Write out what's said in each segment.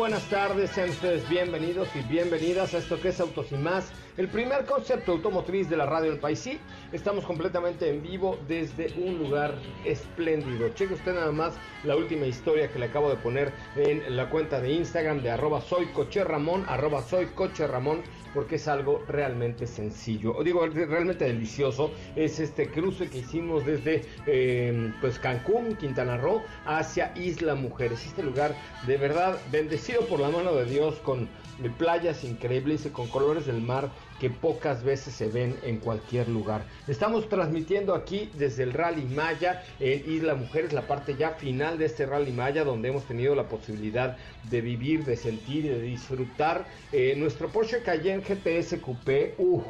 buenas tardes, sean ustedes bienvenidos y bienvenidas a esto que es Autos y Más, el primer concepto automotriz de la radio del país. Sí, estamos completamente en vivo desde un lugar espléndido. Cheque usted nada más la última historia que le acabo de poner en la cuenta de Instagram de arroba soy coche arroba soy coche Ramón porque es algo realmente sencillo, o digo realmente delicioso, es este cruce que hicimos desde eh, pues Cancún, Quintana Roo, hacia Isla Mujeres, este lugar de verdad bendecido por la mano de Dios con playas increíbles y con colores del mar que pocas veces se ven en cualquier lugar. Estamos transmitiendo aquí desde el Rally Maya en Isla Mujeres, la parte ya final de este Rally Maya, donde hemos tenido la posibilidad de vivir, de sentir y de disfrutar eh, nuestro Porsche Cayenne GTS Coupé. Uh,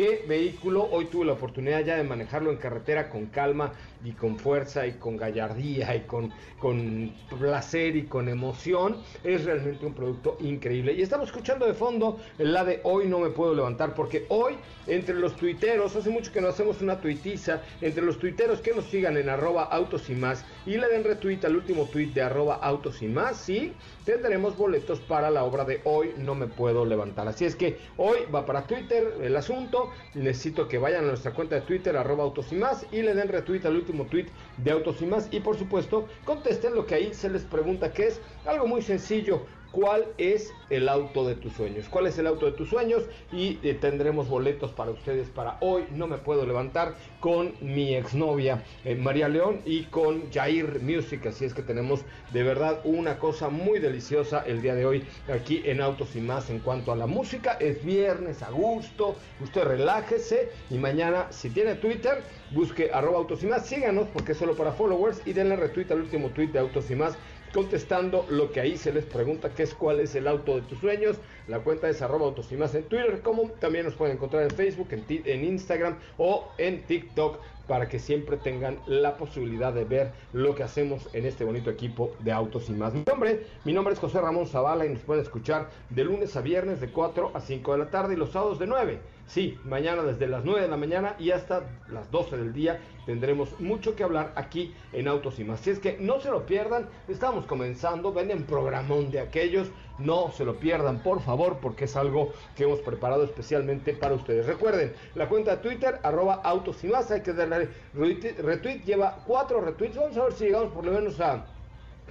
qué vehículo. Hoy tuve la oportunidad ya de manejarlo en carretera con calma y con fuerza y con gallardía y con, con placer y con emoción. Es realmente un producto increíble. Y estamos escuchando de fondo la de hoy no me puedo levantar porque hoy entre los tuiteros, hace mucho que no hacemos una tuitiza, entre los tuiteros que nos sigan en arroba autos y más y le den retweet al último tweet de arroba autos y más, sí, tendremos boletos para la obra de hoy no me puedo levantar. Así es que hoy va para Twitter el asunto, necesito que vayan a nuestra cuenta de Twitter arroba autos y más y le den retweet al último tweet de autos y más y por supuesto contesten lo que ahí se les pregunta que es algo muy sencillo cuál es el auto de tus sueños, cuál es el auto de tus sueños y eh, tendremos boletos para ustedes para hoy. No me puedo levantar con mi exnovia eh, María León y con Jair Music, así es que tenemos de verdad una cosa muy deliciosa el día de hoy aquí en Autos y más en cuanto a la música. Es viernes a gusto, usted relájese. Y mañana si tiene Twitter busque arroba autos y más, síganos porque es solo para followers. Y denle retweet al último tweet de Autos y más contestando lo que ahí se les pregunta, que es cuál es el auto de tus sueños. La cuenta es arroba autos y más en Twitter, como también nos pueden encontrar en Facebook, en, en Instagram o en TikTok para que siempre tengan la posibilidad de ver lo que hacemos en este bonito equipo de autos y más. Mi nombre, mi nombre es José Ramón Zavala y nos pueden escuchar de lunes a viernes de 4 a 5 de la tarde y los sábados de 9. Sí, mañana desde las 9 de la mañana y hasta las 12 del día tendremos mucho que hablar aquí en Autos y más. Si es que no se lo pierdan, estamos comenzando, venden programón de aquellos no se lo pierdan, por favor, porque es algo que hemos preparado especialmente para ustedes. Recuerden, la cuenta de Twitter, arroba autos y más, hay que darle retweet, lleva cuatro retweets. Vamos a ver si llegamos por lo menos a...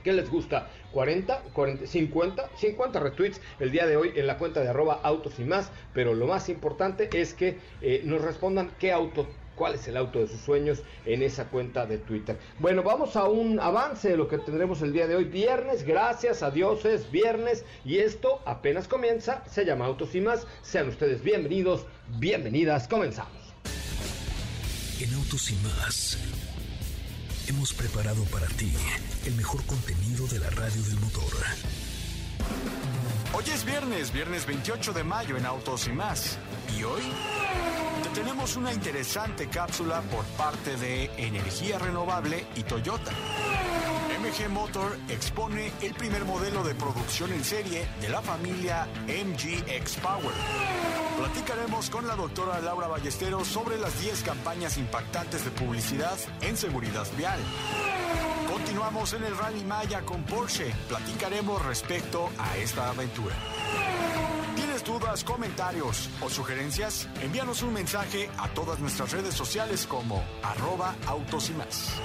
¿Qué les gusta? 40, 40, 50, 50 retweets el día de hoy en la cuenta de arroba autos y más, pero lo más importante es que eh, nos respondan qué auto cuál es el auto de sus sueños en esa cuenta de Twitter. Bueno, vamos a un avance de lo que tendremos el día de hoy, viernes, gracias a Dios es viernes y esto apenas comienza, se llama Autos y más, sean ustedes bienvenidos, bienvenidas, comenzamos. En Autos y más hemos preparado para ti el mejor contenido de la radio del motor. Hoy es viernes, viernes 28 de mayo en Autos y más. ¿Y hoy? Te tenemos una interesante cápsula por parte de Energía Renovable y Toyota. MG Motor expone el primer modelo de producción en serie de la familia MGX Power. Platicaremos con la doctora Laura Ballesteros sobre las 10 campañas impactantes de publicidad en seguridad vial. Continuamos en el Rally Maya con Porsche. Platicaremos respecto a esta aventura. ¿Tienes dudas, comentarios o sugerencias? Envíanos un mensaje a todas nuestras redes sociales como arroba autos y más.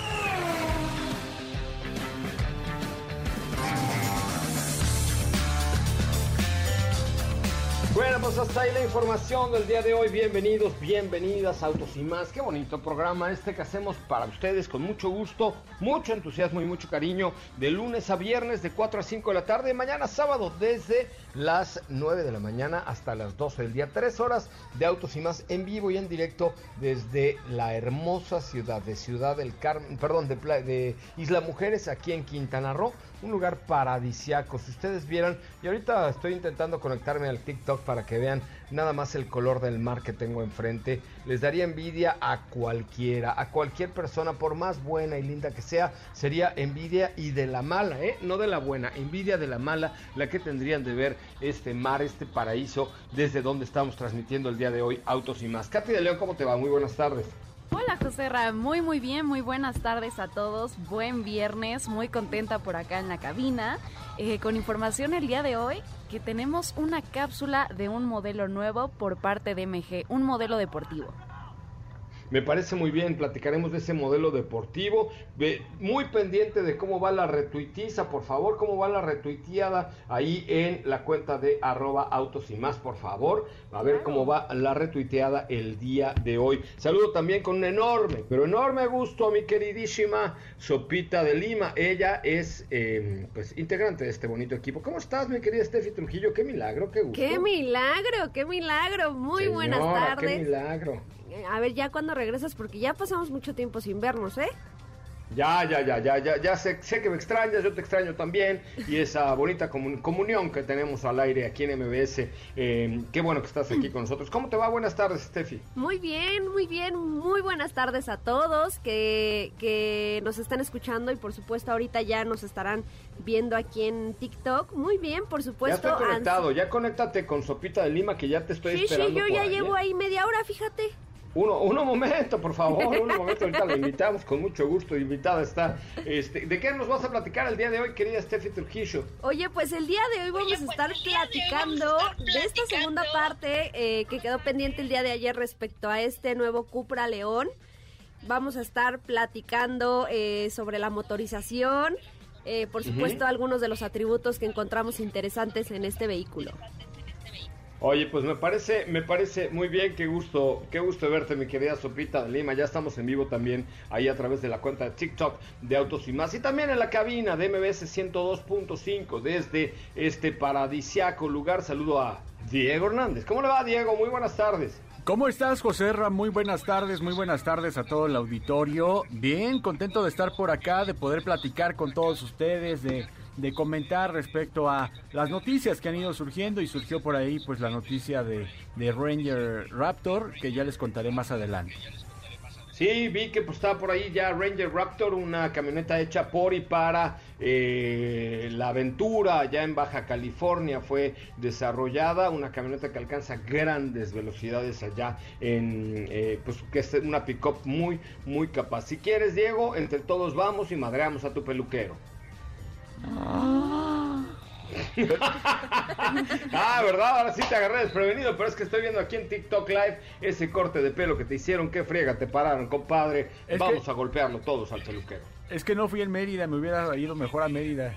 Bueno, pues hasta ahí la información del día de hoy. Bienvenidos, bienvenidas Autos y más. Qué bonito programa este que hacemos para ustedes con mucho gusto, mucho entusiasmo y mucho cariño. De lunes a viernes de 4 a 5 de la tarde. Mañana sábado desde las 9 de la mañana hasta las 12 del día. Tres horas de Autos y más en vivo y en directo desde la hermosa ciudad de Ciudad del Carmen, perdón, de, de Isla Mujeres aquí en Quintana Roo un lugar paradisiaco. Si ustedes vieran, y ahorita estoy intentando conectarme al TikTok para que vean nada más el color del mar que tengo enfrente, les daría envidia a cualquiera, a cualquier persona, por más buena y linda que sea, sería envidia y de la mala, ¿eh? No de la buena, envidia de la mala, la que tendrían de ver este mar, este paraíso, desde donde estamos transmitiendo el día de hoy Autos y más. Katy de León, ¿cómo te va? Muy buenas tardes. Hola José Ra, muy muy bien, muy buenas tardes a todos, buen viernes, muy contenta por acá en la cabina, eh, con información el día de hoy que tenemos una cápsula de un modelo nuevo por parte de MG, un modelo deportivo. Me parece muy bien, platicaremos de ese modelo deportivo. Muy pendiente de cómo va la retuitiza, por favor, cómo va la retuiteada ahí en la cuenta de arroba autos y más, por favor. A ver cómo va la retuiteada el día de hoy. Saludo también con un enorme, pero enorme gusto a mi queridísima Sopita de Lima. Ella es em, pues integrante de este bonito equipo. ¿Cómo estás, mi querida Steffi Trujillo? Qué milagro, qué gusto. Qué milagro, qué milagro. Muy buenas tardes. Qué milagro a ver ya cuando regresas, porque ya pasamos mucho tiempo sin vernos, ¿eh? Ya, ya, ya, ya, ya, ya sé, sé que me extrañas, yo te extraño también. Y esa bonita comunión que tenemos al aire aquí en MBS. Eh, qué bueno que estás aquí con nosotros. ¿Cómo te va? Buenas tardes, Steffi. Muy bien, muy bien. Muy buenas tardes a todos que, que nos están escuchando y por supuesto ahorita ya nos estarán viendo aquí en TikTok. Muy bien, por supuesto. Ya estoy conectado, ya conéctate con Sopita de Lima que ya te estoy esperando. Sí, sí, yo ya llevo ¿eh? ahí media hora, fíjate. Uno, uno momento, por favor, un momento, ahorita lo invitamos con mucho gusto, invitada está. Este, ¿De qué nos vas a platicar el día de hoy, querida Steffi Trujillo? Oye, pues el día de hoy vamos a estar platicando de esta segunda parte eh, que quedó pendiente el día de ayer respecto a este nuevo Cupra León. Vamos a estar platicando eh, sobre la motorización, eh, por supuesto algunos de los atributos que encontramos interesantes en este vehículo. Oye, pues me parece, me parece muy bien, qué gusto, qué gusto verte, mi querida Sopita de Lima. Ya estamos en vivo también ahí a través de la cuenta de TikTok de Autos y más. Y también en la cabina de MBS 102.5 desde este paradisiaco lugar. Saludo a Diego Hernández. ¿Cómo le va, Diego? Muy buenas tardes. ¿Cómo estás, José Ra? Muy buenas tardes, muy buenas tardes a todo el auditorio. Bien, contento de estar por acá, de poder platicar con todos ustedes, de de comentar respecto a las noticias que han ido surgiendo y surgió por ahí pues la noticia de, Ranger Raptor que ya les contaré más adelante. Sí, vi que pues estaba por ahí ya Ranger Raptor, una camioneta hecha por y para eh, la aventura ya en Baja California fue desarrollada, una camioneta que alcanza grandes velocidades allá en, eh, pues que es una pickup muy, muy capaz. Si quieres, Diego, entre todos vamos y madreamos a tu peluquero. Ah. ah, ¿verdad? Ahora sí te agarré desprevenido, pero es que estoy viendo aquí en TikTok Live ese corte de pelo que te hicieron. Qué friega te pararon, compadre. Vamos a golpearlo todos al peluquero. Es que no fui en Mérida, me hubiera ido mejor a Mérida.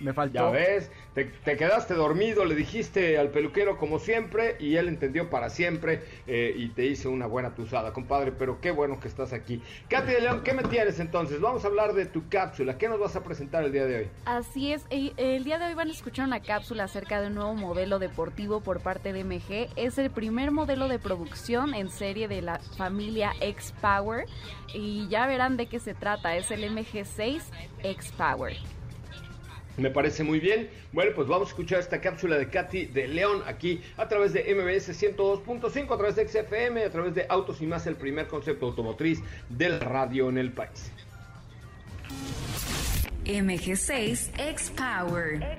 Me faltó. Ya ves, te, te quedaste dormido, le dijiste al peluquero como siempre y él entendió para siempre eh, y te hizo una buena tusada, compadre, pero qué bueno que estás aquí. Katy de León, ¿qué me tienes entonces? Vamos a hablar de tu cápsula. ¿Qué nos vas a presentar el día de hoy? Así es, el, el día de hoy van a escuchar una cápsula acerca de un nuevo modelo deportivo por parte de MG. Es el primer modelo de producción en serie de la familia X-Power y ya verán de qué se trata. Es el MG6 X-Power. Me parece muy bien. Bueno, pues vamos a escuchar esta cápsula de Katy de León aquí a través de MBS 102.5, a través de XFM, a través de Autos y más, el primer concepto automotriz del radio en el país. MG6 X-Power.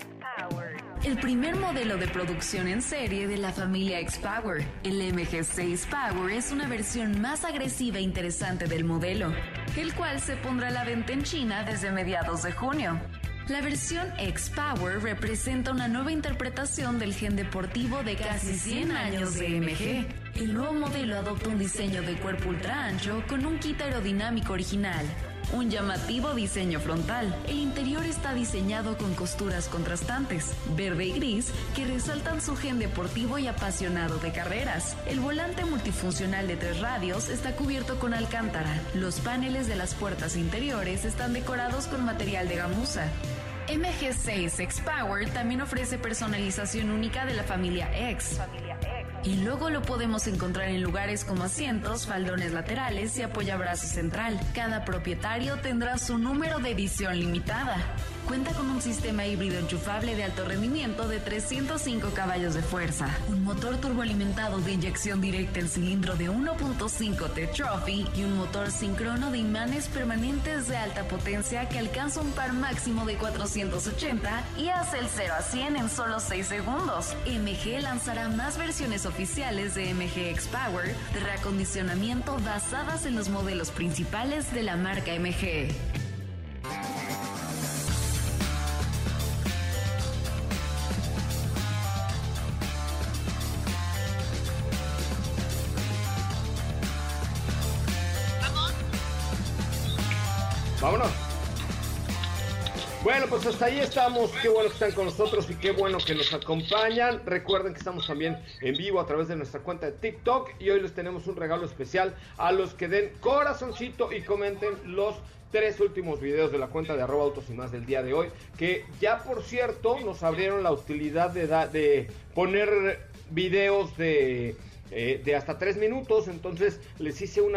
El primer modelo de producción en serie de la familia X-Power. El MG6 Power es una versión más agresiva e interesante del modelo, el cual se pondrá a la venta en China desde mediados de junio. La versión X-Power representa una nueva interpretación del gen deportivo de casi 100 años de MG. El nuevo modelo adopta un diseño de cuerpo ultra ancho con un kit aerodinámico original, un llamativo diseño frontal. El interior está diseñado con costuras contrastantes, verde y gris, que resaltan su gen deportivo y apasionado de carreras. El volante multifuncional de tres radios está cubierto con alcántara. Los paneles de las puertas interiores están decorados con material de gamuza. MG6 X-Power también ofrece personalización única de la familia X. Y luego lo podemos encontrar en lugares como asientos, faldones laterales y apoyabrazos central. Cada propietario tendrá su número de edición limitada. Cuenta con un sistema híbrido enchufable de alto rendimiento de 305 caballos de fuerza, un motor turboalimentado de inyección directa en cilindro de 1.5 T-Trophy y un motor sincrono de imanes permanentes de alta potencia que alcanza un par máximo de 480 y hace el 0 a 100 en solo 6 segundos. MG lanzará más versiones oficiales de MG X-Power de reacondicionamiento basadas en los modelos principales de la marca MG. Vámonos. Bueno, pues hasta ahí estamos. Qué bueno que están con nosotros y qué bueno que nos acompañan. Recuerden que estamos también en vivo a través de nuestra cuenta de TikTok y hoy les tenemos un regalo especial a los que den corazoncito y comenten los tres últimos videos de la cuenta de arroba autos y más del día de hoy, que ya por cierto nos abrieron la utilidad de, de poner videos de eh, de hasta tres minutos. Entonces les hice un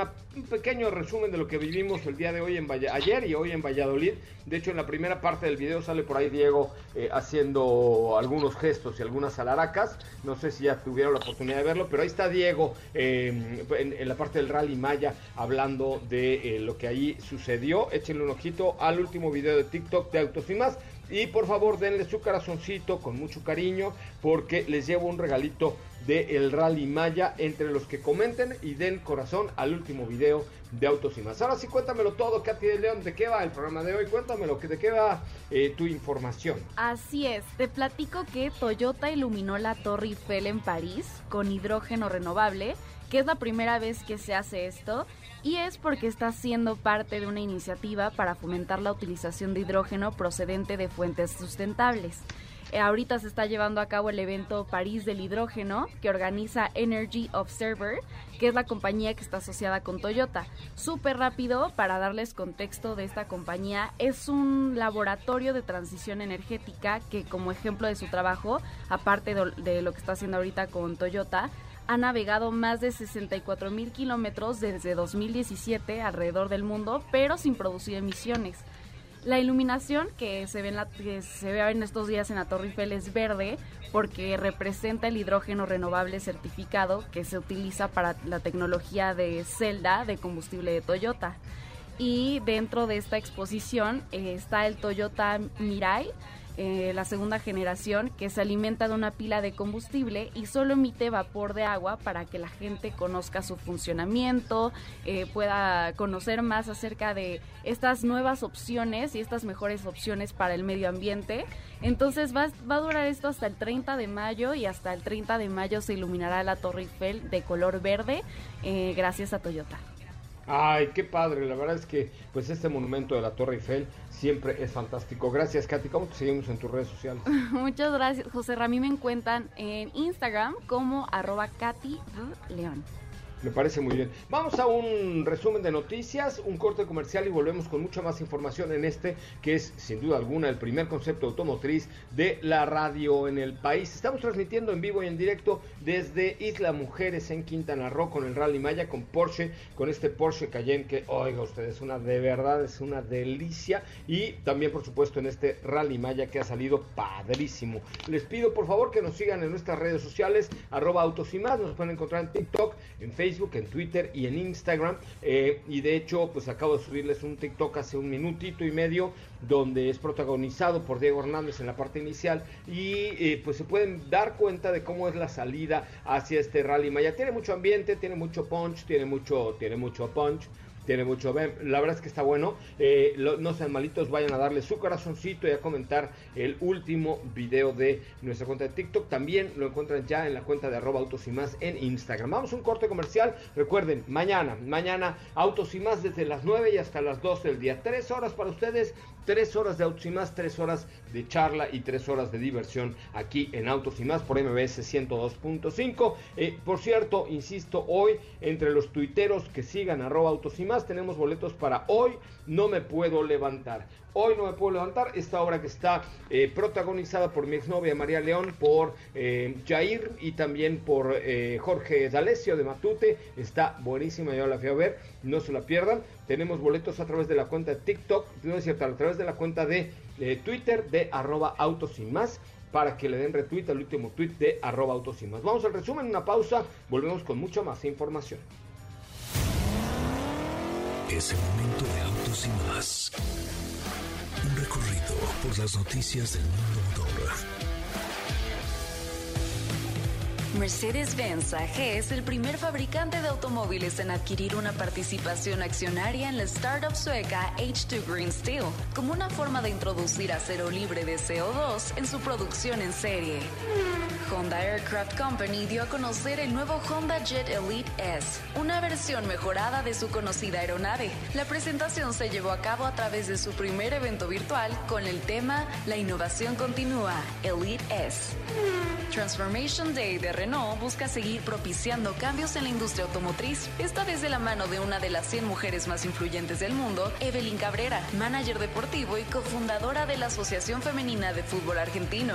pequeño resumen de lo que vivimos el día de hoy en ayer y hoy en Valladolid. De hecho, en la primera parte del video sale por ahí Diego eh, haciendo algunos gestos y algunas alaracas. No sé si ya tuvieron la oportunidad de verlo, pero ahí está Diego eh, en, en la parte del Rally Maya hablando de lo que ahí sucedió. Échenle un ojito al último video de TikTok de Autos y más. Y por favor denle su corazoncito con mucho cariño porque les llevo un regalito de el Rally Maya entre los que comenten y den corazón al último video de Autos y más. Ahora sí cuéntamelo todo, Katy de León, ¿de qué va el programa de hoy? Cuéntamelo, ¿de qué va eh, tu información? Así es, te platico que Toyota iluminó la Torre Eiffel en París con hidrógeno renovable, que es la primera vez que se hace esto, y es porque está siendo parte de una iniciativa para fomentar la utilización de hidrógeno procedente de fuentes sustentables. Eh, ahorita se está llevando a cabo el evento París del Hidrógeno que organiza Energy Observer, que es la compañía que está asociada con Toyota. Súper rápido, para darles contexto de esta compañía, es un laboratorio de transición energética que como ejemplo de su trabajo, aparte de, de lo que está haciendo ahorita con Toyota, ha navegado más de 64 mil kilómetros desde 2017 alrededor del mundo, pero sin producir emisiones. La iluminación que se ve en, estos días en la Torre Eiffel es verde porque representa el hidrógeno renovable certificado que se utiliza para la tecnología de celda de combustible de Toyota. Y dentro de esta exposición eh, está el Toyota Mirai, eh, la segunda generación, que se alimenta de una pila de combustible y solo emite vapor de agua para que la gente conozca su funcionamiento, eh, pueda conocer más acerca de estas nuevas opciones y estas mejores opciones para el medio ambiente. Entonces va, va a durar esto hasta el 30 de mayo y hasta el 30 de mayo se iluminará la Torre Eiffel de color verde eh, gracias a Toyota. Ay, qué padre, la verdad es que pues este monumento de la Torre Eiffel siempre es fantástico. Gracias, Katy. ¿Cómo te seguimos en tus redes sociales? Muchas gracias, José Ramí. Me encuentran en Instagram como arroba Katy León. Me parece muy bien. Vamos a un resumen de noticias, un corte comercial y volvemos con mucha más información en este, que es sin duda alguna el primer concepto automotriz de la radio en el país. Estamos transmitiendo en vivo y en directo desde Isla Mujeres en Quintana Roo con el Rally Maya, con Porsche, con este Porsche Cayenne que, oiga ustedes, una de verdad es una delicia. Y también, por supuesto, en este Rally Maya que ha salido padrísimo. Les pido por favor que nos sigan en nuestras redes sociales, arroba autos y más. Nos pueden encontrar en TikTok, en Facebook en Twitter y en Instagram. Eh, y de hecho, pues acabo de subirles un TikTok hace un minutito y medio donde es protagonizado por Diego Hernández en la parte inicial y eh, pues se pueden dar cuenta de cómo es la salida hacia este rally Maya. Tiene mucho ambiente, tiene mucho punch, tiene mucho, tiene mucho punch tiene mucho. La verdad es que está bueno. Eh, no sean malitos, vayan a darle su corazoncito y a comentar el último video de nuestra cuenta de TikTok. También lo encuentran ya en la cuenta de arroba autos y más en Instagram. Vamos a un corte comercial. Recuerden, mañana, mañana autos y más desde las 9 y hasta las 12 del día. Tres horas para ustedes, tres horas de autos y más, tres horas de charla y tres horas de diversión aquí en Autos y más por MBS 102.5. Eh, por cierto, insisto, hoy entre los tuiteros que sigan arroba autos y más tenemos boletos para hoy. No me puedo levantar. Hoy no me puedo levantar. Esta obra que está eh, protagonizada por mi exnovia María León, por eh, Jair y también por Jorge D'Alessio de Matute. Está buenísima, yo la fui a ver. No se la pierdan. Tenemos boletos a través de la cuenta de TikTok, no es cierto, a través de la cuenta de Twitter de arroba autos para que le den retweet al último tweet de arroba autos. Vamos al resumen, una pausa, volvemos con mucha más información. Es el momento de autos y más. Un recorrido por las noticias del mundo motor Mercedes-Benz AG es el primer fabricante de automóviles en adquirir una participación accionaria en la startup sueca H2 Green Steel, como una forma de introducir acero libre de CO2 en su producción en serie. Honda Aircraft Company dio a conocer el nuevo Honda Jet Elite S, una versión mejorada de su conocida aeronave. La presentación se llevó a cabo a través de su primer evento virtual con el tema La innovación continúa, Elite S. Transformation Day de Renault busca seguir propiciando cambios en la industria automotriz, esta vez de la mano de una de las 100 mujeres más influyentes del mundo, Evelyn Cabrera, manager deportivo y cofundadora de la Asociación Femenina de Fútbol Argentino.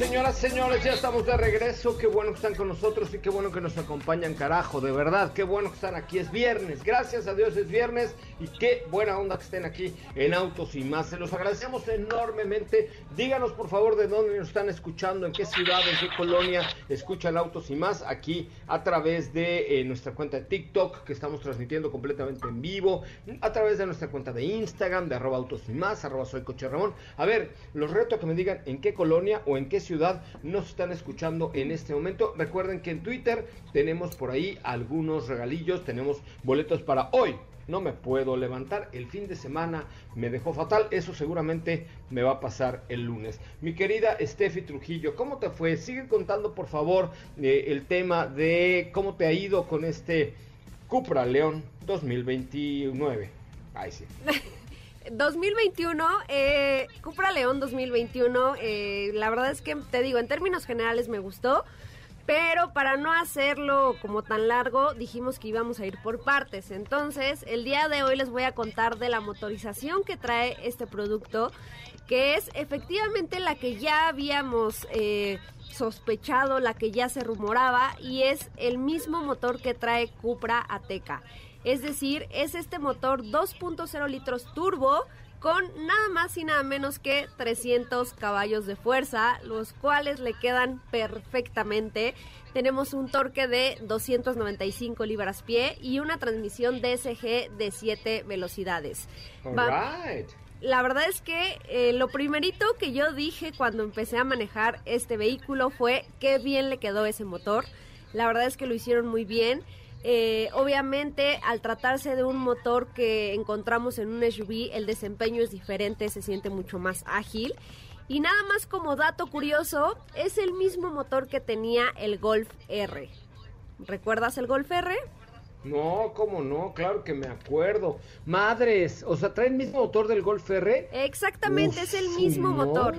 Señoras, señores, ya estamos de regreso. Qué bueno que están con nosotros y qué bueno que nos acompañan, carajo. De verdad, qué bueno que están aquí. Es viernes, gracias a Dios es viernes y qué buena onda que estén aquí en Autos y más. Se los agradecemos enormemente. Díganos por favor de dónde nos están escuchando, en qué ciudad, en qué colonia escuchan Autos y más aquí a través de eh, nuestra cuenta de TikTok que estamos transmitiendo completamente en vivo, a través de nuestra cuenta de Instagram de arroba Autos y más, arroba soy Coche Ramón. A ver, los reto a que me digan en qué colonia o en qué ciudad ciudad nos están escuchando en este momento. Recuerden que en Twitter tenemos por ahí algunos regalillos, tenemos boletos para hoy. No me puedo levantar, el fin de semana me dejó fatal, eso seguramente me va a pasar el lunes. Mi querida Steffi Trujillo, ¿cómo te fue? Sigue contando por favor eh, el tema de cómo te ha ido con este Cupra León 2029. Ay, sí. 2021, eh, Cupra León 2021, eh, la verdad es que te digo, en términos generales me gustó, pero para no hacerlo como tan largo, dijimos que íbamos a ir por partes. Entonces, el día de hoy les voy a contar de la motorización que trae este producto, que es efectivamente la que ya habíamos... Eh, sospechado, la que ya se rumoraba, y es el mismo motor que trae Cupra Ateca. Es decir, es este motor 2.0 litros turbo con nada más y nada menos que 300 caballos de fuerza, los cuales le quedan perfectamente. Tenemos un torque de 295 libras pie y una transmisión DSG de 7 velocidades. La verdad es que eh, lo primerito que yo dije cuando empecé a manejar este vehículo fue qué bien le quedó ese motor. La verdad es que lo hicieron muy bien. Eh, obviamente, al tratarse de un motor que encontramos en un SUV, el desempeño es diferente, se siente mucho más ágil. Y nada más como dato curioso, es el mismo motor que tenía el Golf R. ¿Recuerdas el Golf R? No, cómo no, claro que me acuerdo. Madres, o sea, trae el mismo motor del Golf R. Exactamente, es el mismo motor.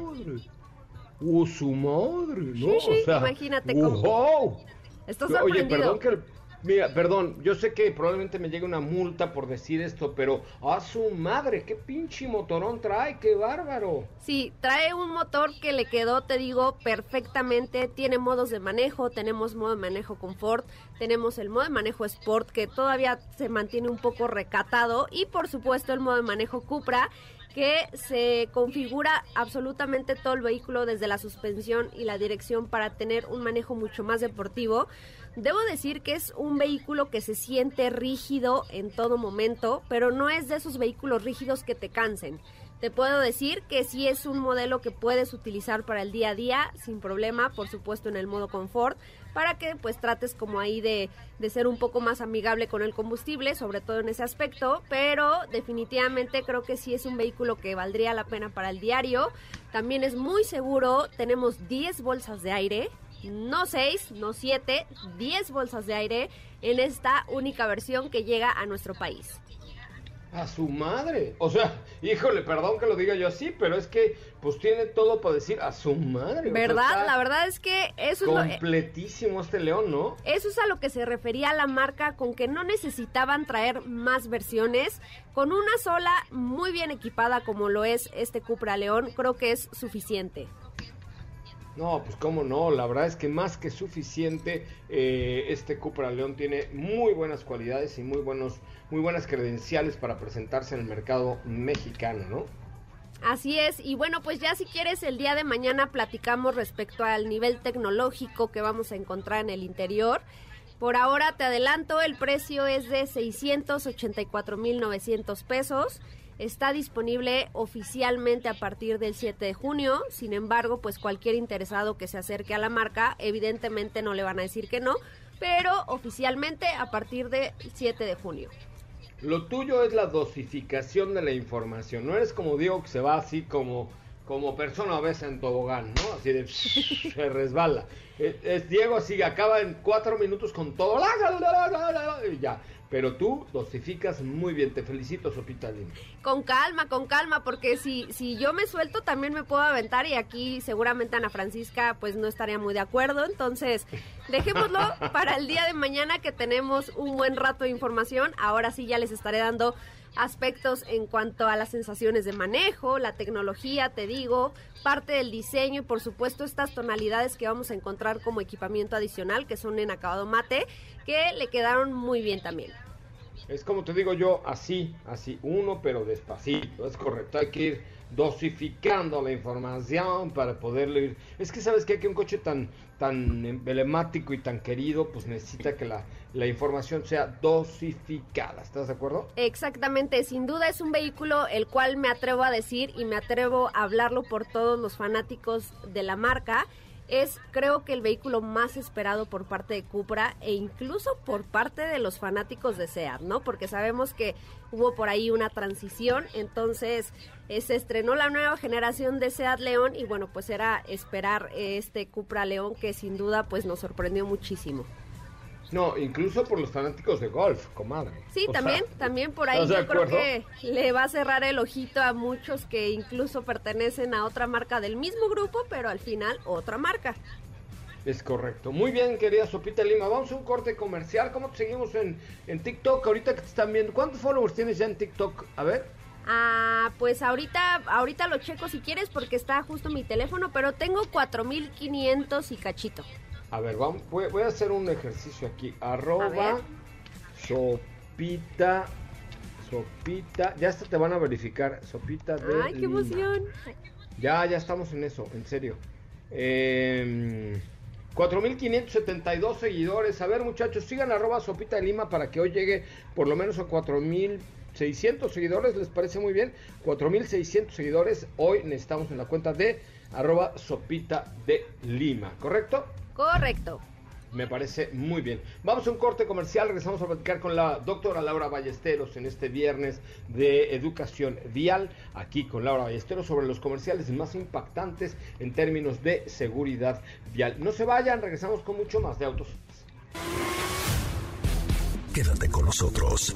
Uh, su madre, ¿no? Sí, sí, imagínate cómo. Estás sorprendido. Oye, perdón que Mira, perdón, yo sé que probablemente me llegue una multa por decir esto, pero a su madre, qué pinche motorón trae, qué bárbaro. Sí, trae un motor que le quedó, te digo, perfectamente. Tiene modos de manejo, tenemos modo de manejo confort, tenemos el modo de manejo sport que todavía se mantiene un poco recatado y por supuesto el modo de manejo Cupra que se configura absolutamente todo el vehículo desde la suspensión y la dirección para tener un manejo mucho más deportivo. Debo decir que es un vehículo que se siente rígido en todo momento, pero no es de esos vehículos rígidos que te cansen. Te puedo decir que sí es un modelo que puedes utilizar para el día a día sin problema, por supuesto en el modo confort, para que pues trates como ahí de, de, ser un poco más amigable con el combustible, sobre todo en ese aspecto, pero definitivamente creo que sí es un vehículo que valdría la pena para el diario. También es muy seguro, tenemos 10 bolsas de aire, no 6, no 7, 10 bolsas de aire en esta única versión que llega a nuestro país. A su madre. O sea, híjole, perdón que lo diga yo así, pero es que pues tiene todo para decir a su madre. ¿Verdad? la verdad es que eso es completísimo este león, ¿no? Eso es a lo que se refería la marca con que no necesitaban traer más versiones. Con una sola, muy bien equipada como lo es este Cupra León, creo que es suficiente. No, pues cómo no, la verdad es que más que suficiente, eh, este Cupra León tiene muy buenas cualidades y muy, buenos, muy buenas credenciales para presentarse en el mercado mexicano, ¿no? Así es, y bueno, pues ya si quieres el día de mañana platicamos respecto al nivel tecnológico que vamos a encontrar en el interior. Por ahora te adelanto, el precio es de 684.900 pesos Está disponible oficialmente a partir del 7 de junio. Sin embargo, pues cualquier interesado que se acerque a la marca, evidentemente no le van a decir que no, pero oficialmente a partir del 7 de junio. Lo tuyo es la dosificación de la información. No eres como Diego que se va así como como persona a veces en tobogán, ¿no? Así de se resbala. Es, Diego así, acaba en cuatro minutos con todo. Y ya. Pero tú dosificas muy bien, te felicito, Sopita Con calma, con calma, porque si, si yo me suelto también me puedo aventar y aquí seguramente Ana Francisca pues no estaría muy de acuerdo. Entonces, dejémoslo para el día de mañana que tenemos un buen rato de información. Ahora sí ya les estaré dando aspectos en cuanto a las sensaciones de manejo, la tecnología, te digo, parte del diseño y por supuesto estas tonalidades que vamos a encontrar como equipamiento adicional que son en acabado mate que le quedaron muy bien también. Es como te digo yo, así, así, uno pero despacito, es correcto, hay que ir dosificando la información para poderlo ir. Es que sabes que aquí un coche tan, tan emblemático y tan querido, pues necesita que la, la información sea dosificada. ¿Estás de acuerdo? Exactamente, sin duda es un vehículo el cual me atrevo a decir y me atrevo a hablarlo por todos los fanáticos de la marca es creo que el vehículo más esperado por parte de Cupra e incluso por parte de los fanáticos de SEAT, ¿no? Porque sabemos que hubo por ahí una transición, entonces eh, se estrenó la nueva generación de SEAT León y bueno, pues era esperar este Cupra León que sin duda pues nos sorprendió muchísimo. No, incluso por los fanáticos de golf, comadre. Sí, O también, sea, también por ahí ¿estás de yo creo acuerdo? que le va a cerrar el ojito a muchos que incluso pertenecen a otra marca del mismo grupo, pero al final otra marca. Es correcto. Muy bien, querida Sopita Lima. Vamos a un corte comercial. ¿Cómo te seguimos en, en TikTok? Ahorita que te están viendo. ¿Cuántos followers tienes ya en TikTok? A ver. Ah, pues ahorita, ahorita lo checo si quieres porque está justo mi teléfono, pero tengo 4500 y cachito. A ver, vamos, voy, voy a hacer un ejercicio aquí. Arroba. Sopita. Sopita. Ya hasta te van a verificar. Sopita de. Ay, qué Lima. emoción. Ya, ya estamos en eso, en serio. Eh, 4.572 seguidores. A ver, muchachos, sigan arroba Sopita de Lima para que hoy llegue por lo menos a 4.600 seguidores. ¿Les parece muy bien? 4.600 seguidores. Hoy necesitamos en la cuenta de arroba Sopita de Lima, ¿correcto? Correcto. Me parece muy bien. Vamos a un corte comercial. Regresamos a platicar con la doctora Laura Ballesteros en este viernes de educación vial. Aquí con Laura Ballesteros sobre los comerciales más impactantes en términos de seguridad vial. No se vayan, regresamos con mucho más de autos. Quédate con nosotros.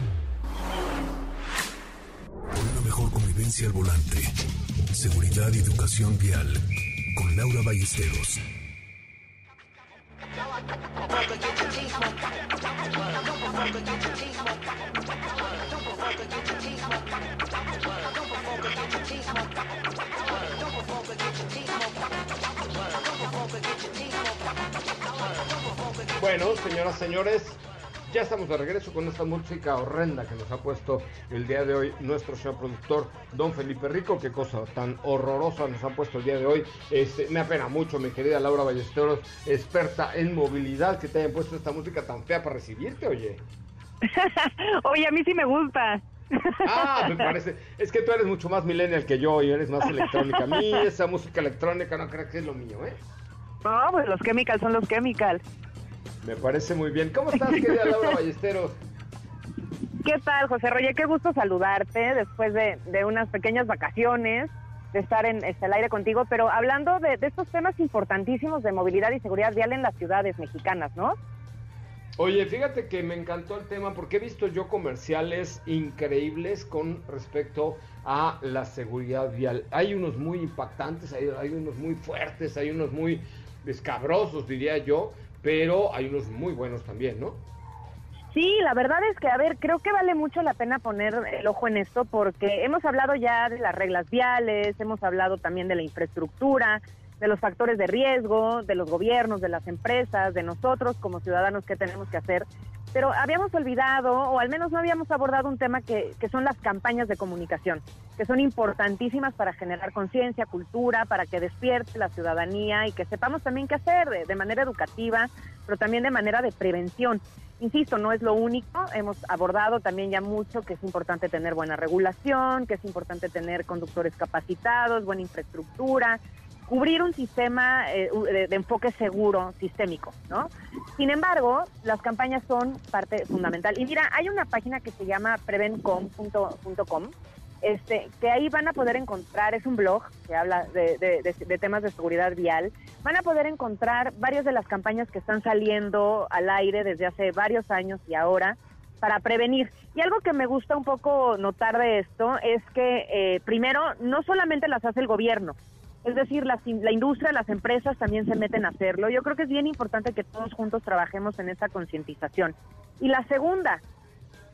Al volante. Seguridad y educación vial. Con Laura Ballesteros. Bueno, señoras, señores, ya estamos de regreso con esta música horrenda que nos ha puesto el día de hoy nuestro señor productor, don Felipe Rico. Qué cosa tan horrorosa nos ha puesto el día de hoy. Este, me apena mucho, mi querida Laura Ballesteros, experta en movilidad, que te hayan puesto esta música tan fea para recibirte, oye. Oye, a mí sí me gusta. Ah, me parece. Es que tú eres mucho más millennial que yo y eres más electrónica. A mí esa música electrónica no creo que es lo mío, ¿eh? No, pues los chemicals son los chemicals. Me parece muy bien. ¿Cómo estás, querida Laura Ballesteros? ¿Qué tal, José Roger? Qué gusto saludarte después de, de unas pequeñas vacaciones, de estar en este, el aire contigo, pero hablando de, de estos temas importantísimos de movilidad y seguridad vial en las ciudades mexicanas, ¿no? Oye, fíjate que me encantó el tema porque he visto yo comerciales increíbles con respecto a la seguridad vial. Hay unos muy impactantes, hay, hay unos muy fuertes, hay unos muy escabrosos, diría yo, pero hay unos muy buenos también, ¿no? Sí, la verdad es que, a ver, creo que vale mucho la pena poner el ojo en esto porque hemos hablado ya de las reglas viales, hemos hablado también de la infraestructura, de los factores de riesgo, de los gobiernos, de las empresas, de nosotros como ciudadanos que tenemos que hacer, pero habíamos olvidado o al menos no habíamos abordado un tema que, que son las campañas de comunicación, que son importantísimas para generar conciencia, cultura, para que despierte la ciudadanía y que sepamos también qué hacer de, de manera educativa, pero también de manera de prevención. Insisto, no es lo único, hemos abordado también ya mucho que es importante tener buena regulación, que es importante tener conductores capacitados, buena infraestructura, cubrir un sistema eh, de, enfoque seguro, sistémico, ¿no? Sin embargo, las campañas son parte fundamental. Y mira, hay una página que se llama prevencom.com, este, que ahí van a poder encontrar, es un blog que habla de, de- de- de temas de seguridad vial, van a poder encontrar varias de las campañas que están saliendo al aire desde hace varios años y ahora para prevenir. Y algo que me gusta un poco notar de esto es que, eh, primero, no solamente las hace el gobierno, es decir, in- la industria, las empresas también se meten a hacerlo. Yo creo que es bien importante que todos juntos trabajemos en esa concientización. Y la segunda,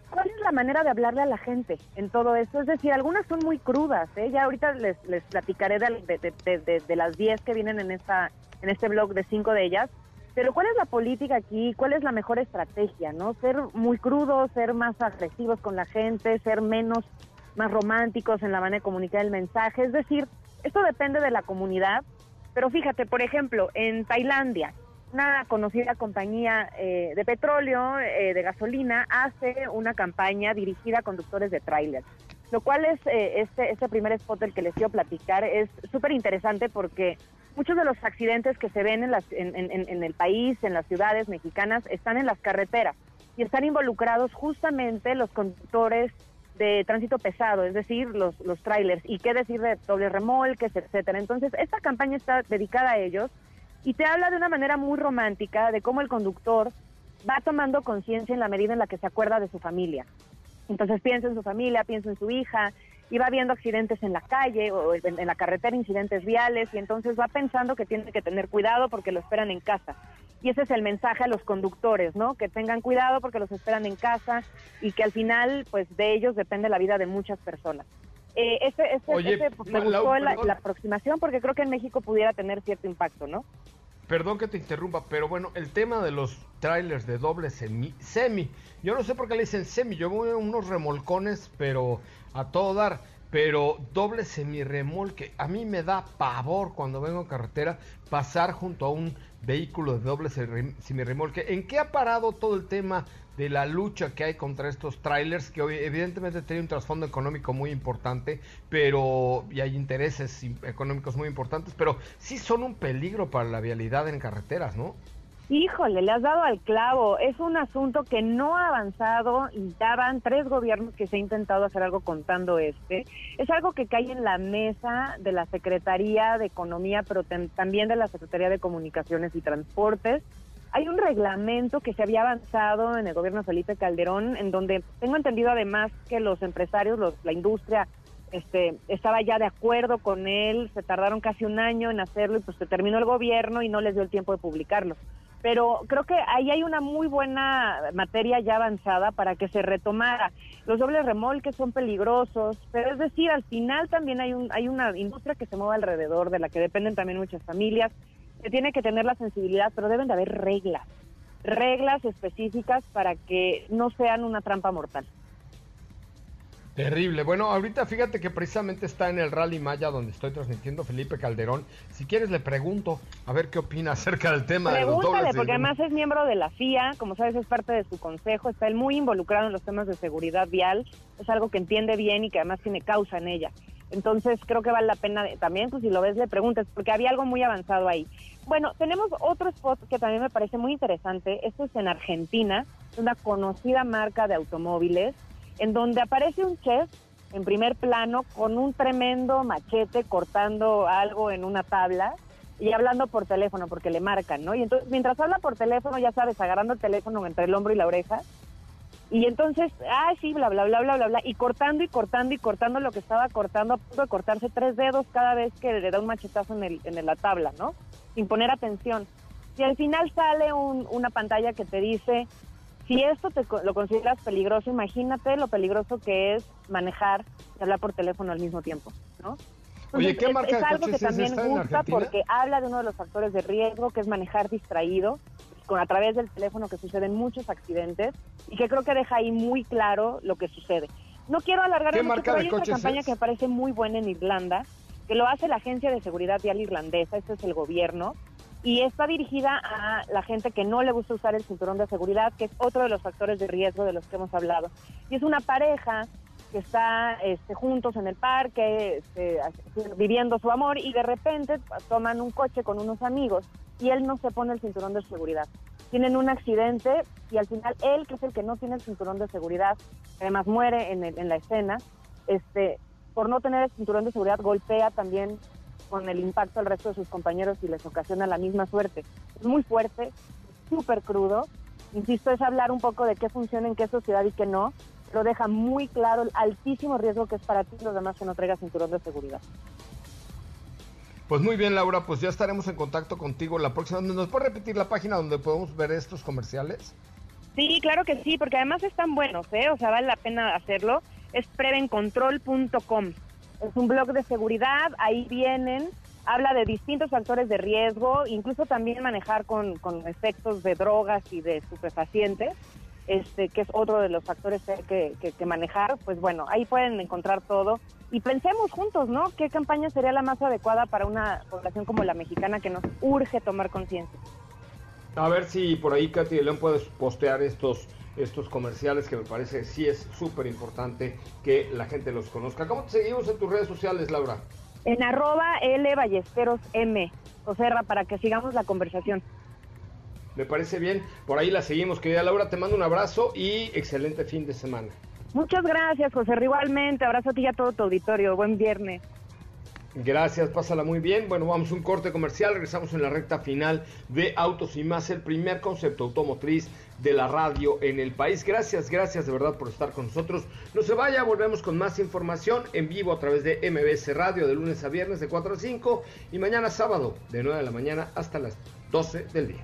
¿cuál es la manera de hablarle a la gente en todo esto? Es decir, algunas son muy crudas, ¿eh? Ya ahorita les, les platicaré de, de- de- las 10 que vienen en, esta, en este blog de cinco de ellas. Pero ¿cuál es la política aquí? ¿Cuál es la mejor estrategia? ¿No? Ser muy crudos, ser más agresivos con la gente, ser menos, más románticos en la manera de comunicar el mensaje. Es decir, esto depende de la comunidad. Pero fíjate, por ejemplo, en Tailandia, una conocida compañía eh, de petróleo, eh, de gasolina, hace una campaña dirigida a conductores de tráiler. Lo cual es, eh, este, este primer spot del que les quiero platicar, es súper interesante porque muchos de los accidentes que se ven en, las, en, en, en el país, en las ciudades mexicanas, están en las carreteras y están involucrados justamente los conductores de tránsito pesado, es decir, los, los trailers, y qué decir de doble remolques, etcétera. Entonces, esta campaña está dedicada a ellos y te habla de una manera muy romántica de cómo el conductor va tomando conciencia en la medida en la que se acuerda de su familia. Entonces piensa en su familia, piensa en su hija, y va viendo accidentes en la calle o en, en la carretera, incidentes viales, y entonces va pensando que tiene que tener cuidado porque lo esperan en casa. Y ese es el mensaje a los conductores, ¿no? Que tengan cuidado porque los esperan en casa y que al final, pues de ellos depende la vida de muchas personas. Eh, ese, ese, Oye, ese, me Lau, gustó la aproximación porque creo que en México pudiera tener cierto impacto, ¿no? Perdón que te interrumpa, pero bueno, el tema de los trailers de doble semi, semi, yo no sé por qué le dicen semi, yo a unos remolcones, pero a todo dar, pero doble semi remolque, a mí me da pavor cuando vengo en carretera pasar junto a un vehículo de doble semi remolque. ¿En qué ha parado todo el tema de la lucha que hay contra estos trailers, que evidentemente tiene un trasfondo económico muy importante, pero y hay intereses económicos muy importantes, pero sí son un peligro para la vialidad en carreteras, ¿no? Híjole, le has dado al clavo. Es un asunto que no ha avanzado y ya van tres gobiernos que se ha intentado hacer algo contando este. Es algo que cae en la mesa de la Secretaría de Economía, pero tam- también de la Secretaría de Comunicaciones y Transportes. Hay un reglamento que se había avanzado en el gobierno de Felipe Calderón, en donde tengo entendido además que los empresarios, los, la industria, este, estaba ya de acuerdo con él, se tardaron casi un año en hacerlo y pues se terminó el gobierno y no les dio el tiempo de publicarlo. Pero creo que ahí hay una muy buena materia ya avanzada para que se retomara. Los dobles remolques son peligrosos, pero es decir, al final también hay, un, hay una industria que se mueve alrededor, de la que dependen también muchas familias. Se tiene que tener la sensibilidad, pero deben de haber reglas, reglas específicas para que no sean una trampa mortal. Terrible. Bueno, ahorita fíjate que precisamente está en el Rally Maya donde estoy transmitiendo Felipe Calderón. Si quieres le pregunto a ver qué opina acerca del tema de los Pregúntale, dobles. porque de- además es miembro de la FIA, como sabes es parte de su consejo, está él muy involucrado en los temas de seguridad vial, es algo que entiende bien y que además tiene causa en ella. Entonces creo que vale la pena también, pues si lo ves le preguntes, porque había algo muy avanzado ahí. Bueno, tenemos otro spot que también me parece muy interesante, esto es en Argentina, es una conocida marca de automóviles, en donde aparece un chef en primer plano con un tremendo machete cortando algo en una tabla y hablando por teléfono porque le marcan, ¿no? Y entonces mientras habla por teléfono, ya sabes, agarrando el teléfono entre el hombro y la oreja, y entonces, ah, sí, bla, bla, bla, bla, bla, bla, y cortando y cortando y cortando lo que estaba cortando, a punto de cortarse tres dedos cada vez que le da un machetazo en, el, en la tabla, ¿no? Sin poner atención. Y al final sale un- una pantalla que te dice, si esto te, lo consideras peligroso, imagínate lo peligroso que es manejar y hablar por teléfono al mismo tiempo, ¿no? Oye, ¿qué es- marca es, de algo que es también gusta porque habla de uno de los factores de riesgo, que es manejar distraído, con a través del teléfono que suceden muchos accidentes y que creo que deja ahí muy claro lo que sucede. No quiero alargar ¿Qué mucho, pero hay una campaña es? que me parece muy buena en Irlanda, que lo hace la Agencia de Seguridad Vial Irlandesa, este es el gobierno, y está dirigida a la gente que no le gusta usar el cinturón de seguridad, que es otro de los factores de riesgo de los que hemos hablado. Y es una pareja que está este, juntos en el parque, este, viviendo su amor, y de repente toman un coche con unos amigos y él no se pone el cinturón de seguridad. Tienen un accidente y al final él, que es el que no tiene el cinturón de seguridad, además muere en la escena, este, por no tener el cinturón de seguridad golpea también con el impacto al resto de sus compañeros y les ocasiona la misma suerte. Es muy fuerte, súper crudo. Insisto, es hablar un poco de qué funciona en qué sociedad y qué no, pero deja muy claro el altísimo riesgo que es para ti y los demás que no traigas cinturón de seguridad. Pues muy bien, Laura, pues ya estaremos en contacto contigo la próxima. ¿Nos puedes repetir la página donde podemos ver estos comerciales? Sí, claro que sí, porque además están buenos, ¿eh? O sea, vale la pena hacerlo. Es prevencontrol.com. Es un blog de seguridad, ahí vienen, habla de distintos factores de riesgo, incluso también manejar con, con efectos de drogas y de estupefacientes, este, que es otro de los factores que hay que, que- que manejar. Pues bueno, ahí pueden encontrar todo. Y pensemos juntos, ¿no? ¿Qué campaña sería la más adecuada para una población como la mexicana que nos urge tomar conciencia? A ver si por ahí Katy León puedes postear estos estos comerciales que me parece sí es súper importante que la gente los conozca. ¿Cómo te seguimos en tus redes sociales, Laura? En arroba L Ballesteros M, Joserra, para que sigamos la conversación. Me parece bien. Por ahí la seguimos, querida Laura. Te mando un abrazo y excelente fin de semana. Muchas gracias, José. Igualmente, abrazo a ti y a todo tu auditorio. Buen viernes. Gracias, pásala muy bien. Bueno, vamos a un corte comercial. Regresamos en la recta final de Autos y más, el primer concepto automotriz de la radio en el país. Gracias, gracias de verdad por estar con nosotros. No se vaya, volvemos con más información en vivo a través de MBS Radio de lunes a viernes de 4 a 5 y mañana sábado de 9 de la mañana hasta las 12 del día.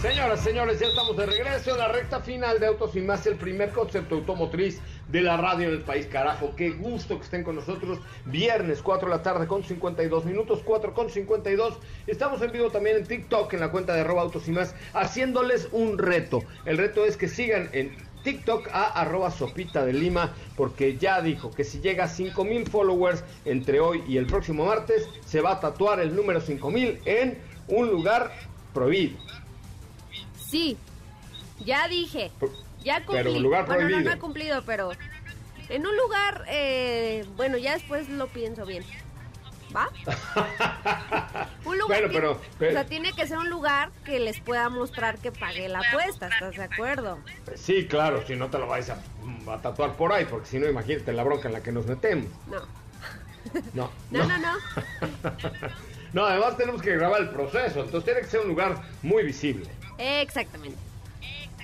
Señoras, señores, ya estamos de regreso en la recta final de Autos y Más, el primer concepto automotriz de la radio en el país, carajo. Qué gusto que estén con nosotros. Viernes, 4 de la tarde con 52 minutos, 4 con 52. Estamos en vivo también en TikTok, en la cuenta de arroba Autos y Más, haciéndoles un reto. El reto es que sigan en TikTok a arroba sopita de lima, porque ya dijo que si llega a 5 mil followers entre hoy y el próximo martes, se va a tatuar el número 5 mil en un lugar prohibido. Sí, ya dije. Ya cumplí. Pero un lugar bueno, no, prohibido. no he cumplido, pero en un lugar, eh, bueno, ya después lo pienso bien. ¿Va? un lugar Bueno, que- pero- pero- O sea, tiene que ser un lugar que les pueda mostrar que pagué la apuesta, ¿estás de acuerdo? Sí, claro, si no te lo vais a, a tatuar por ahí, porque si no, imagínate la bronca en la que nos metemos. No. No, No, no, no. No, además tenemos que grabar el proceso, entonces tiene que ser un lugar muy visible. Exactamente.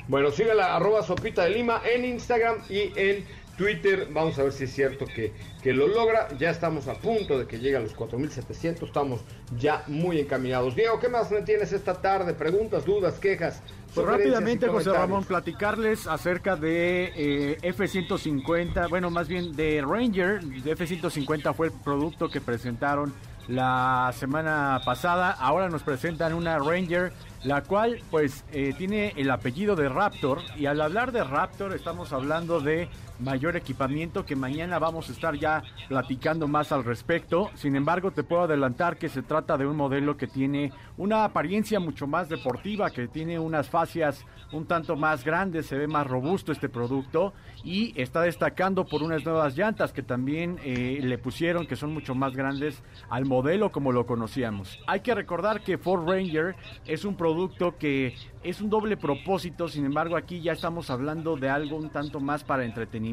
Bueno, sígala, arroba sopita de lima en Instagram y en Twitter. Vamos a ver si es cierto que, que lo logra. Ya estamos a punto de que llegue a los 4700. Estamos ya muy encaminados. Diego, ¿qué más me tienes esta tarde? Preguntas, dudas, quejas. Pues rápidamente, José? Ramón, platicarles acerca de eh, F-150, bueno, más bien de Ranger. De F-150 fue el producto que presentaron la semana pasada. Ahora nos presentan una Ranger, la cual pues eh, tiene el apellido de Raptor. Y al hablar de Raptor estamos hablando de mayor equipamiento que mañana vamos a estar ya platicando más al respecto. Sin embargo, te puedo adelantar que se trata de un modelo que tiene una apariencia mucho más deportiva, que tiene unas fascias un tanto más grandes, se ve más robusto este producto y está destacando por unas nuevas llantas que también eh, le pusieron, que son mucho más grandes al modelo como lo conocíamos. Hay que recordar que Ford Ranger es un producto que es un doble propósito, sin embargo aquí ya estamos hablando de algo un tanto más para entretenimiento,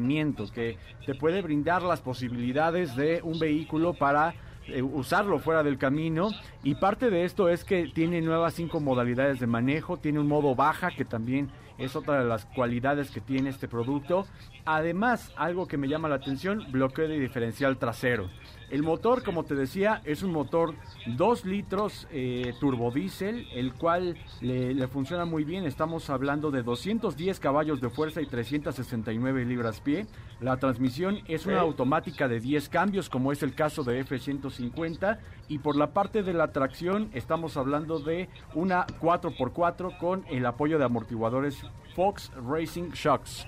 que te puede brindar las posibilidades de un vehículo para eh, usarlo fuera del camino y parte de esto es que tiene nuevas cinco modalidades de manejo, tiene un modo baja que también es otra de las cualidades que tiene este producto. Además, algo que me llama la atención, bloqueo de diferencial trasero. El motor, como te decía, es un motor 2 litros eh, turbodiesel, el cual le, le funciona muy bien. Estamos hablando de 210 caballos de fuerza y 369 libras pie. La transmisión es una automática de 10 cambios, como es el caso de F-150. Y por la parte de la tracción, estamos hablando de una 4x4 con el apoyo de amortiguadores Fox Racing Shocks.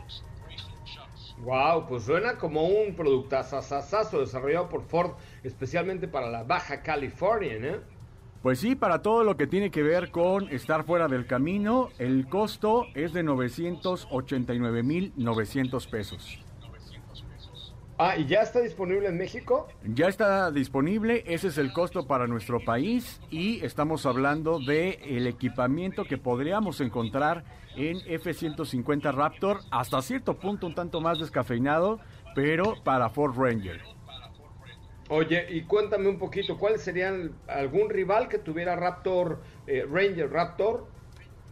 Wow, pues suena como un productazazazazo desarrollado por Ford especialmente para la Baja California, ¿eh? Pues sí, para todo lo que tiene que ver con estar fuera del camino, el costo es de 989.900 pesos. Ah, ¿y ya está disponible en México? Ya está disponible, ese es el costo para nuestro país y estamos hablando de el equipamiento que podríamos encontrar en F-150 Raptor, hasta cierto punto un tanto más descafeinado, pero para Ford Ranger. Oye, y cuéntame un poquito, ¿cuál sería algún rival que tuviera Raptor, eh, Ranger Raptor?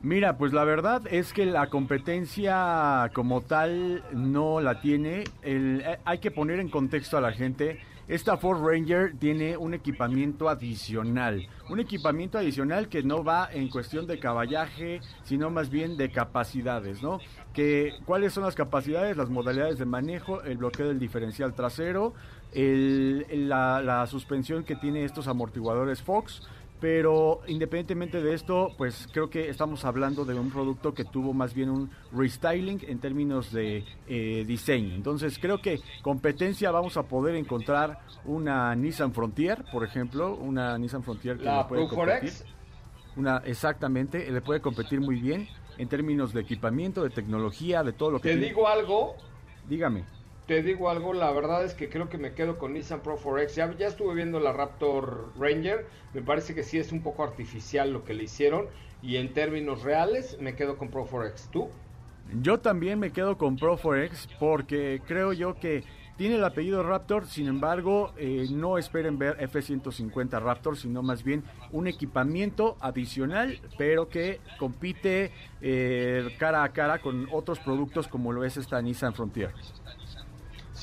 Mira, pues la verdad es que la competencia como tal no la tiene. El- eh, hay que poner en contexto a la gente. Esta Ford Ranger tiene un equipamiento adicional. Un equipamiento adicional que no va en cuestión de caballaje, sino más bien de capacidades, ¿no? Que, ¿Cuáles son las capacidades? Las modalidades de manejo, el bloqueo del diferencial trasero, el- la, la suspensión que tiene estos amortiguadores Fox, pero independientemente de esto, pues creo que estamos hablando de un producto que tuvo más bien un restyling en términos de eh, diseño. Entonces creo que competencia vamos a poder encontrar una Nissan Frontier, por ejemplo, una Nissan Frontier que La le puede competir. 4X. Una, exactamente, le puede competir muy bien en términos de equipamiento, de tecnología, de todo lo que Te tiene. digo algo, Dígame. Te digo algo, la verdad es que creo que me quedo con Nissan Pro 4X. Ya, estuve viendo la Raptor Ranger, me parece que sí es un poco artificial lo que le hicieron. Y en términos reales, me quedo con Pro 4X. ¿Tú? Yo también me quedo con Pro 4X porque creo yo que tiene el apellido Raptor, sin embargo, eh, no esperen ver F-150 Raptor, sino más bien un equipamiento adicional, pero que compite eh, cara a cara con otros productos como lo es esta Nissan Frontier.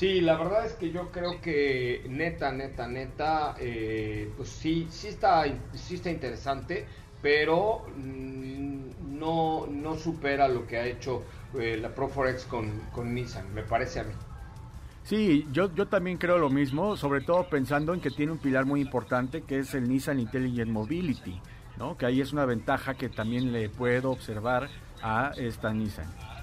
Sí, la verdad es que yo creo que neta, neta, neta, eh, pues sí, sí está, sí está interesante, pero mm, no, no supera lo que ha hecho eh, la Pro 4X con, con Nissan, me parece a mí. Sí, yo, yo también creo lo mismo, sobre todo pensando en que tiene un pilar muy importante que es el Nissan Intelligent Mobility, ¿no? que ahí es una ventaja que también le puedo observar a esta Nissan.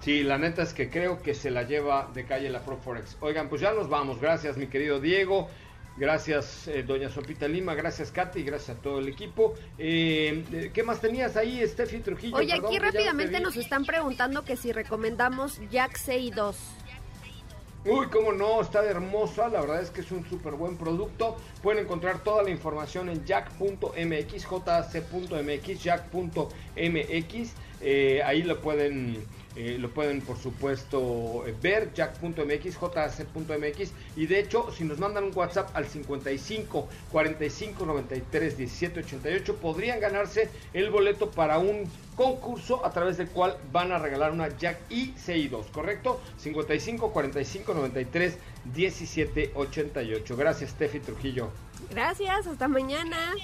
Sí, la neta es que creo que se la lleva de calle la Pro 4X. Oigan, pues ya nos vamos. Gracias, mi querido Diego. Gracias, eh, doña Sopita Lima. Gracias, Katy. Gracias a todo el equipo. Eh, eh, ¿Qué más tenías ahí, Steffi Trujillo? Oye, Perdón aquí rápidamente nos están preguntando que si recomendamos Jack 2 Uy, cómo no, está hermosa, la verdad es que es un súper buen producto. Pueden encontrar toda la información en jack.mx, jac.mx, jack.mx. Eh, ahí lo pueden, eh, lo pueden por supuesto eh, ver, jack.mx, jac.mx. Y de hecho, si nos mandan un WhatsApp al 55 45 93 17 88, podrían ganarse el boleto para un concurso a través del cual van a regalar una Jack y CI2, ¿correcto? 55 45 93 17 88. Gracias, Steffi Trujillo. Gracias, hasta mañana.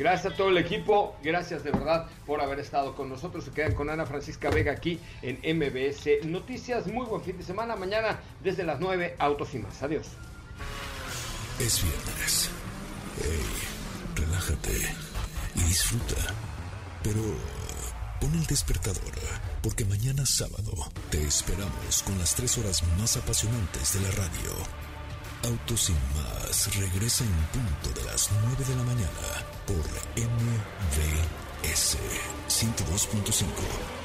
A todo el equipo, gracias de verdad por haber estado con nosotros. Se quedan con Ana Francisca Vega aquí en MBS Noticias. Muy buen fin de semana. Mañana desde las 9, Autos y más. Adiós. Es viernes. Hey, relájate y disfruta. Pero pon el despertador, porque mañana sábado te esperamos con las tres horas más apasionantes de la radio. Autos sin más regresa en punto de las 9 de la mañana por MVS 102.5.